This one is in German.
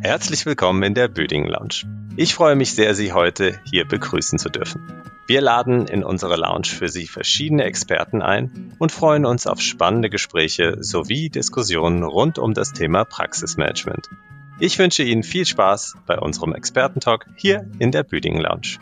Herzlich willkommen in der Bödingen Lounge. Ich freue mich sehr, Sie heute hier begrüßen zu dürfen. Wir laden in unsere Lounge für Sie verschiedene Experten ein und freuen uns auf spannende Gespräche sowie Diskussionen rund um das Thema Praxismanagement. Ich wünsche Ihnen viel Spaß bei unserem Expertentalk hier in der Büdingen Lounge.